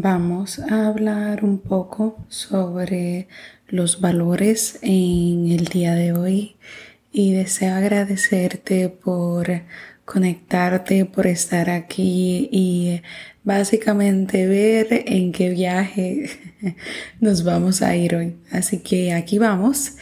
Vamos a hablar un poco sobre los valores en el día de hoy y deseo agradecerte por conectarte, por estar aquí y básicamente ver en qué viaje nos vamos a ir hoy. Así que aquí vamos.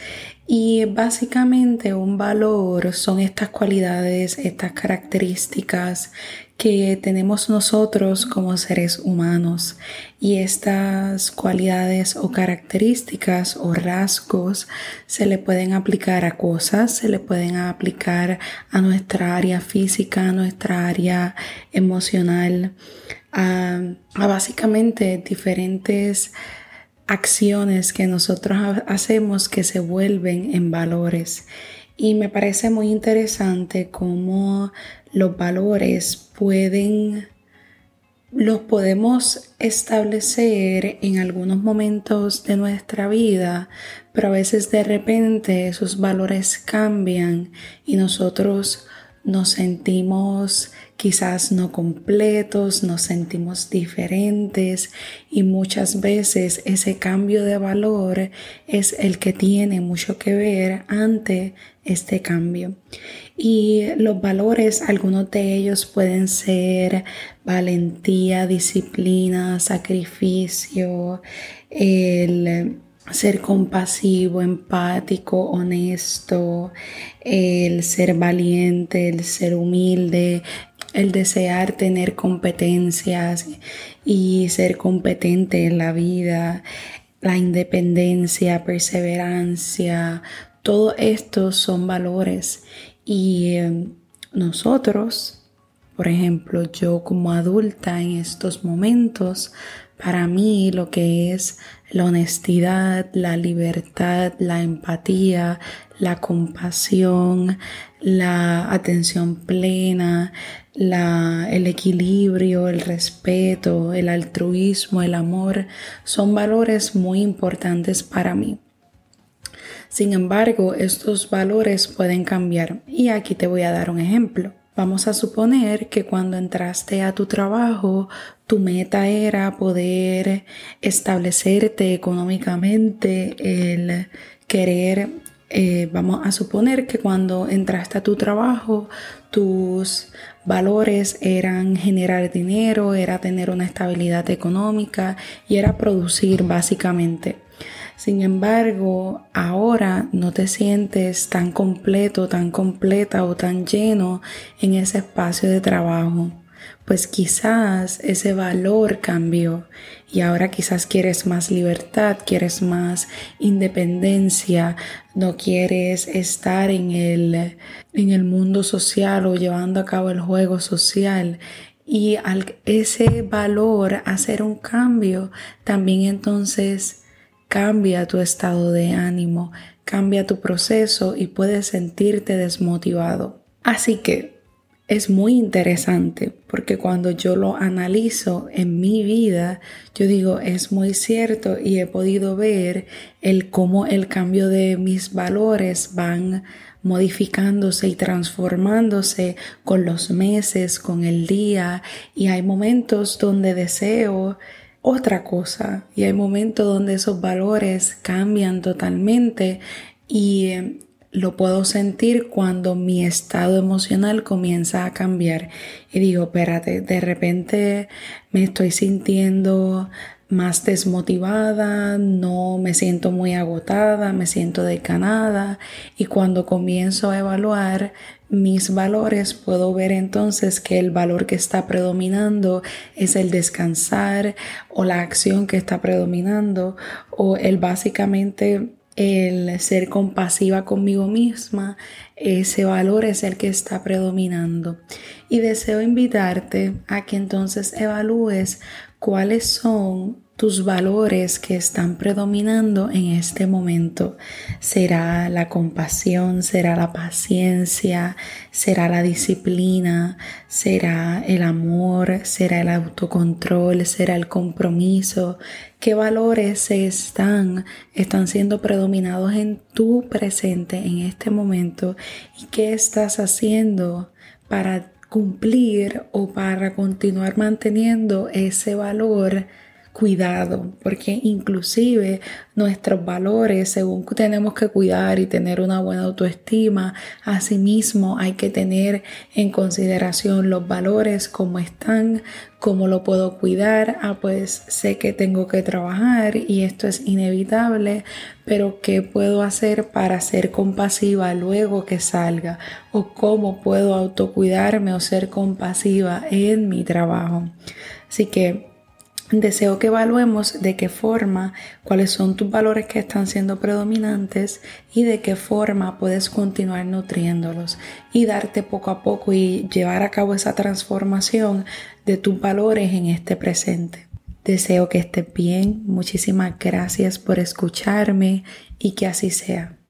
Y básicamente un valor son estas cualidades, estas características que tenemos nosotros como seres humanos. Y estas cualidades o características o rasgos se le pueden aplicar a cosas, se le pueden aplicar a nuestra área física, a nuestra área emocional, a, básicamente diferentes acciones que nosotros hacemos que se vuelven en valores. Y me parece muy interesante cómo los valores pueden, los podemos establecer en algunos momentos de nuestra vida, pero a veces de repente esos valores cambian y nosotros nos sentimos quizás no completos, nos sentimos diferentes y muchas veces ese cambio de valor es el que tiene mucho que ver ante este cambio. Y los valores, algunos de ellos pueden ser valentía, disciplina, sacrificio, el ser compasivo, empático, honesto, el ser valiente, el ser humilde, el desear tener competencias y ser competente en la vida, la independencia, perseverancia, todo esto son valores. Y em, nosotros, por ejemplo, yo como adulta en estos momentos, para mí lo que es la honestidad, la libertad, la empatía, la compasión, la atención plena, la, el equilibrio, el respeto, el altruismo, el amor, son valores muy importantes para mí. Sin embargo, estos valores pueden cambiar y aquí te voy a dar un ejemplo. Vamos a suponer que cuando entraste a tu trabajo, tu meta era poder establecerte económicamente, el querer, eh, vamos a suponer que cuando entraste a tu trabajo, tus valores eran generar dinero, era tener una estabilidad económica y era producir básicamente. Sin embargo, ahora no te sientes tan completo, tan completa o tan lleno en ese espacio de trabajo. Pues quizás ese valor cambió y ahora quizás quieres más libertad, quieres más independencia, no quieres estar en el, en el mundo social o llevando a cabo el juego social y ese valor hacer un cambio, también entonces cambia tu estado de ánimo, cambia tu proceso y puedes sentirte desmotivado. Así que es muy interesante porque cuando yo lo analizo en mi vida, yo digo, es muy cierto y he podido ver el cómo el cambio de mis valores van modificándose y transformándose con los meses, con el día y hay momentos donde deseo otra cosa y hay momentos donde esos valores cambian totalmente y eh, lo puedo sentir cuando mi estado emocional comienza a cambiar. Y digo, espérate, de repente me estoy sintiendo más desmotivada, no me siento muy agotada, me siento decanada. Y cuando comienzo a evaluar mis valores puedo ver entonces que el valor que está predominando es el descansar o la acción que está predominando o el básicamente el ser compasiva conmigo misma, ese valor es el que está predominando. Y deseo invitarte a que entonces evalúes cuáles son tus valores que están predominando en este momento. Será la compasión, será la paciencia, será la disciplina, será el amor, será el autocontrol, será el compromiso. ¿Qué valores están, están siendo predominados en tu presente en este momento? ¿Y qué estás haciendo para cumplir o para continuar manteniendo ese valor? Cuidado, porque inclusive nuestros valores, según tenemos que cuidar y tener una buena autoestima, asimismo hay que tener en consideración los valores como están, cómo lo puedo cuidar, ah pues sé que tengo que trabajar y esto es inevitable, pero ¿qué puedo hacer para ser compasiva luego que salga? ¿O cómo puedo autocuidarme o ser compasiva en mi trabajo? Así que Deseo que evaluemos de qué forma, cuáles son tus valores que están siendo predominantes y de qué forma puedes continuar nutriéndolos y darte poco a poco y llevar a cabo esa transformación de tus valores en este presente. Deseo que estés bien, muchísimas gracias por escucharme y que así sea.